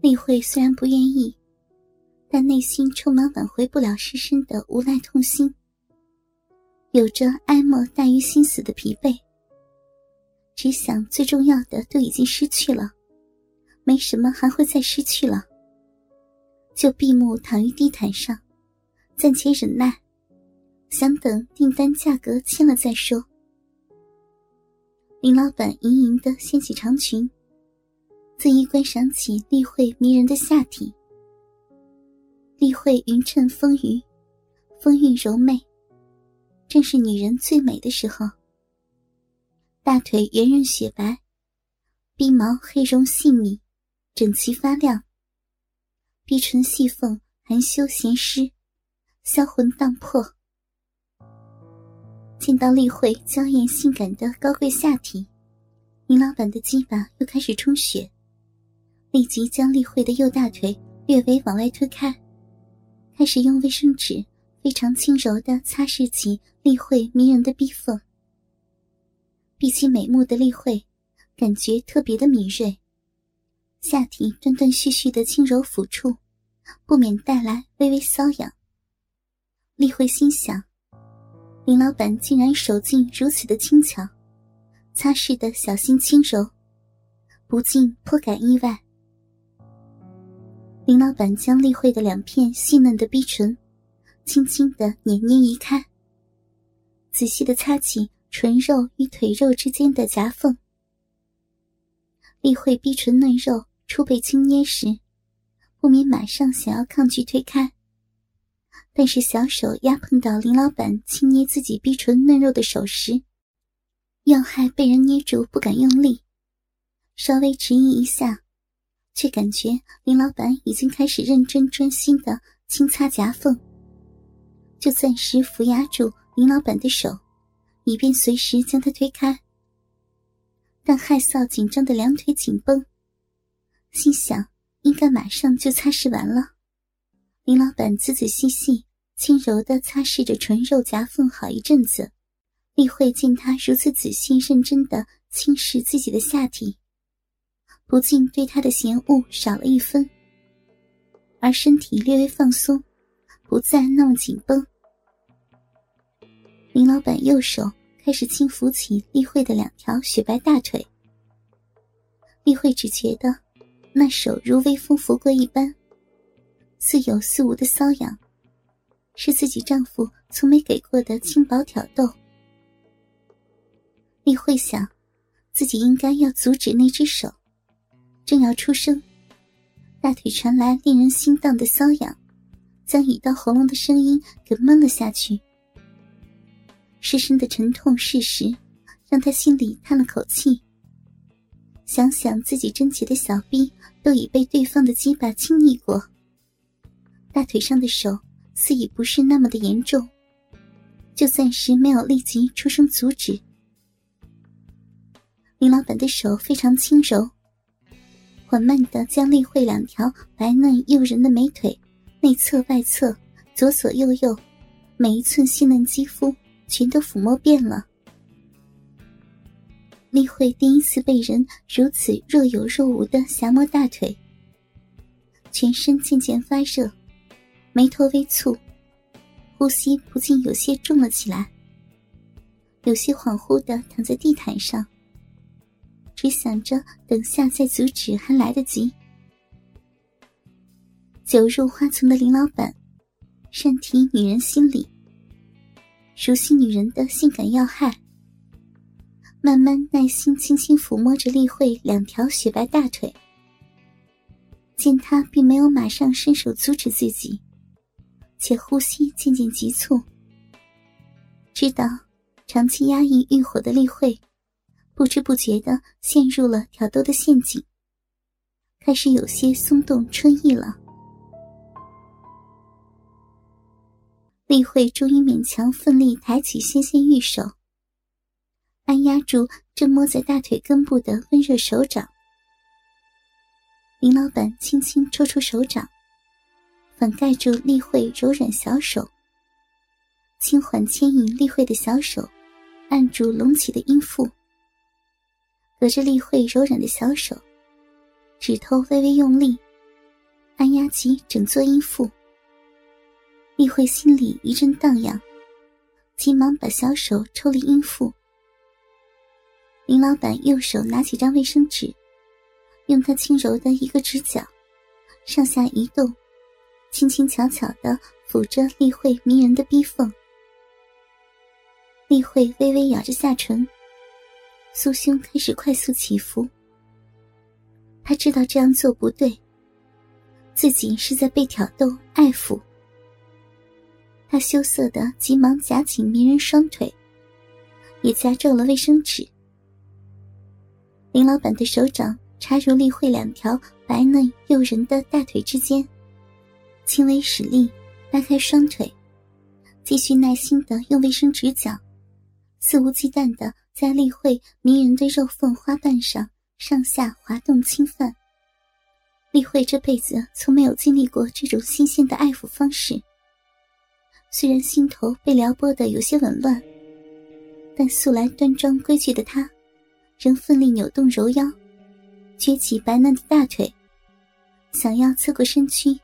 丽慧虽然不愿意，但内心充满挽回不了失身的无奈痛心，有着哀莫大于心死的疲惫。只想最重要的都已经失去了，没什么还会再失去了，就闭目躺于地毯上，暂且忍耐，想等订单价格签了再说。林老板盈盈的掀起长裙。恣意观赏起丽慧迷人的下体，丽慧匀称丰腴，风韵柔媚，正是女人最美的时候。大腿圆润雪白，鼻毛黑绒细密，整齐发亮。鼻唇细缝含羞咸湿，销魂荡魄。见到丽慧娇艳性感的高贵下体，林老板的鸡巴又开始充血。立即将丽慧的右大腿略微往外推开，开始用卫生纸非常轻柔的擦拭起丽慧迷人的逼缝。闭起美目的丽慧，感觉特别的敏锐，下体断断续续的轻柔抚触，不免带来微微瘙痒。丽慧心想：林老板竟然手劲如此的轻巧，擦拭的小心轻柔，不禁颇感意外。林老板将丽慧的两片细嫩的逼唇，轻轻的捻捏移开，仔细的擦起唇肉与腿肉之间的夹缝。丽慧逼唇嫩肉初被轻捏时，不免马上想要抗拒推开，但是小手压碰到林老板轻捏自己逼唇嫩肉的手时，要害被人捏住，不敢用力，稍微迟疑一下。却感觉林老板已经开始认真专心的轻擦夹缝，就暂时扶压住林老板的手，以便随时将他推开。但害臊紧张的两腿紧绷，心想应该马上就擦拭完了。林老板仔仔细细、轻柔的擦拭着唇肉夹缝好一阵子，丽慧见他如此仔细认真的轻视自己的下体。不禁对他的嫌恶少了一分，而身体略微放松，不再那么紧绷。林老板右手开始轻抚起丽慧的两条雪白大腿，丽慧只觉得那手如微风拂过一般，似有似无的瘙痒，是自己丈夫从没给过的轻薄挑逗。丽慧想，自己应该要阻止那只手。正要出声，大腿传来令人心荡的瘙痒，将已到喉咙的声音给闷了下去。失声的沉痛事实，让他心里叹了口气。想想自己贞洁的小臂都已被对方的鸡巴轻溺过，大腿上的手似已不是那么的严重，就暂时没有立即出声阻止。林老板的手非常轻柔。缓慢的将丽慧两条白嫩诱人的美腿内侧、外侧、左左右右，每一寸细嫩肌肤全都抚摸遍了。丽慧第一次被人如此若有若无的狭摸大腿，全身渐渐发热，眉头微蹙，呼吸不禁有些重了起来，有些恍惚的躺在地毯上。只想着等下再阻止还来得及。酒入花丛的林老板，善体女人心理，熟悉女人的性感要害，慢慢耐心轻轻抚摸着丽慧两条雪白大腿。见他并没有马上伸手阻止自己，且呼吸渐渐急促，知道长期压抑欲火的丽慧。不知不觉的陷入了挑逗的陷阱，开始有些松动春意了。丽慧终于勉强奋力抬起纤纤玉手，按压住正摸在大腿根部的温热手掌。林老板轻轻抽出手掌，反盖住丽慧柔软小手，轻缓牵引丽慧的小手，按住隆起的阴腹，隔着丽慧柔软的小手，指头微微用力，按压起整座阴腹。丽慧心里一阵荡漾，急忙把小手抽离阴腹。林老板右手拿起张卫生纸，用他轻柔的一个指角，上下移动，轻轻巧巧的抚着丽慧迷人的逼缝。丽慧微微咬着下唇，酥胸开始快速起伏。他知道这样做不对，自己是在被挑逗爱抚。他羞涩的急忙夹紧迷人双腿，也夹皱了卫生纸。林老板的手掌插入丽慧两条白嫩诱人的大腿之间，轻微使力，拉开双腿，继续耐心的用卫生纸角，肆无忌惮的在丽慧迷人的肉缝花瓣上上下滑动侵犯。丽慧这辈子从没有经历过这种新鲜的爱抚方式。虽然心头被撩拨的有些紊乱，但素来端庄规矩的他，仍奋力扭动柔腰，撅起白嫩的大腿，想要侧过身躯，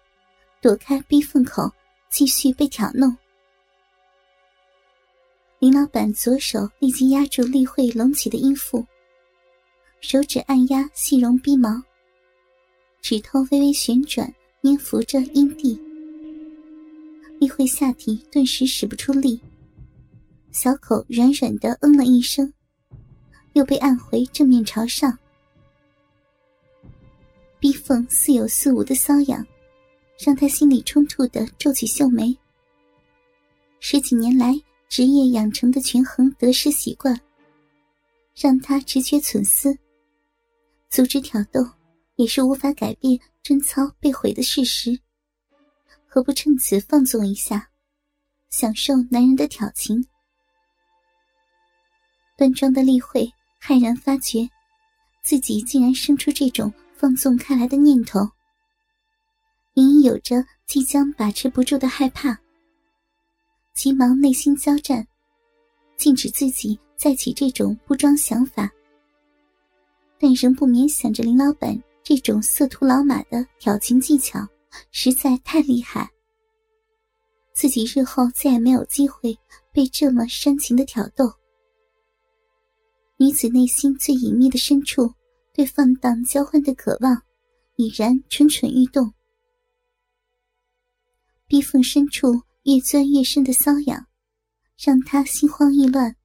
躲开逼缝口，继续被挑弄。林老板左手立即压住丽慧隆起的阴腹，手指按压细绒逼毛，指头微微旋转，粘附着阴蒂。丽慧下体顿时使不出力，小口软软的嗯了一声，又被按回正面朝上。逼缝似有似无的瘙痒，让他心里冲突的皱起秀眉。十几年来职业养成的权衡得失习惯，让他直觉存思，阻止挑逗也是无法改变贞操被毁的事实。何不趁此放纵一下，享受男人的挑情？端庄的丽慧骇然发觉，自己竟然生出这种放纵开来的念头，隐隐有着即将把持不住的害怕。急忙内心交战，禁止自己再起这种不装想法，但仍不免想着林老板这种色图老马的挑情技巧。实在太厉害，自己日后再也没有机会被这么煽情的挑逗。女子内心最隐秘的深处，对放荡交欢的渴望已然蠢蠢欲动。逼缝深处越钻越深的瘙痒，让他心慌意乱。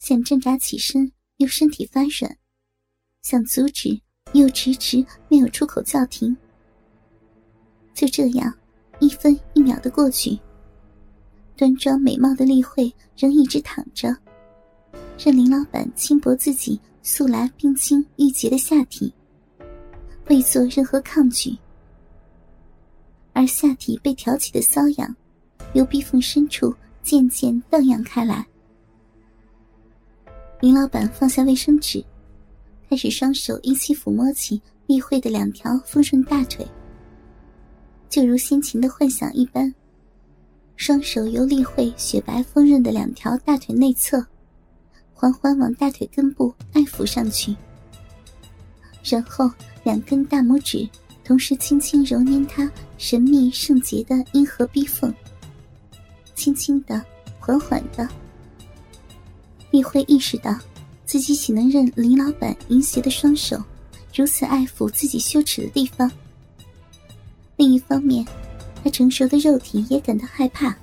想挣扎起身，又身体发软；想阻止，又迟迟没有出口叫停。就这样，一分一秒的过去。端庄美貌的丽慧仍一直躺着，任林老板轻薄自己素来冰清玉洁的下体，未做任何抗拒。而下体被挑起的瘙痒，由逼缝深处渐渐荡漾开来。林老板放下卫生纸，开始双手一起抚摸起丽慧的两条丰润大腿。就如先前的幻想一般，双手由丽慧雪白丰润的两条大腿内侧，缓缓往大腿根部爱抚上去，然后两根大拇指同时轻轻揉捏她神秘圣洁的阴核逼缝，轻轻的，缓缓的。丽慧意识到，自己岂能任林老板淫邪的双手如此爱抚自己羞耻的地方？另一方面，他成熟的肉体也感到害怕。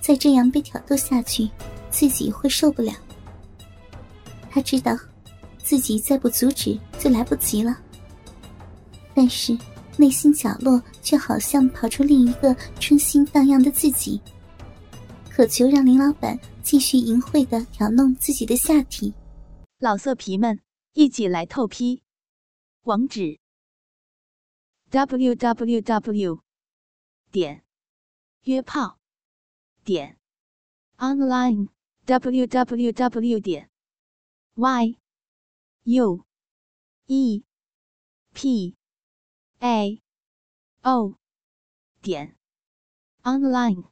再这样被挑逗下去，自己会受不了。他知道，自己再不阻止就来不及了。但是，内心角落就好像跑出另一个春心荡漾的自己，渴求让林老板继续淫秽的挑弄自己的下体。老色皮们，一起来透批，网址：w w w. 点约炮点 online w w w. 点 y u e p a。o 点 online。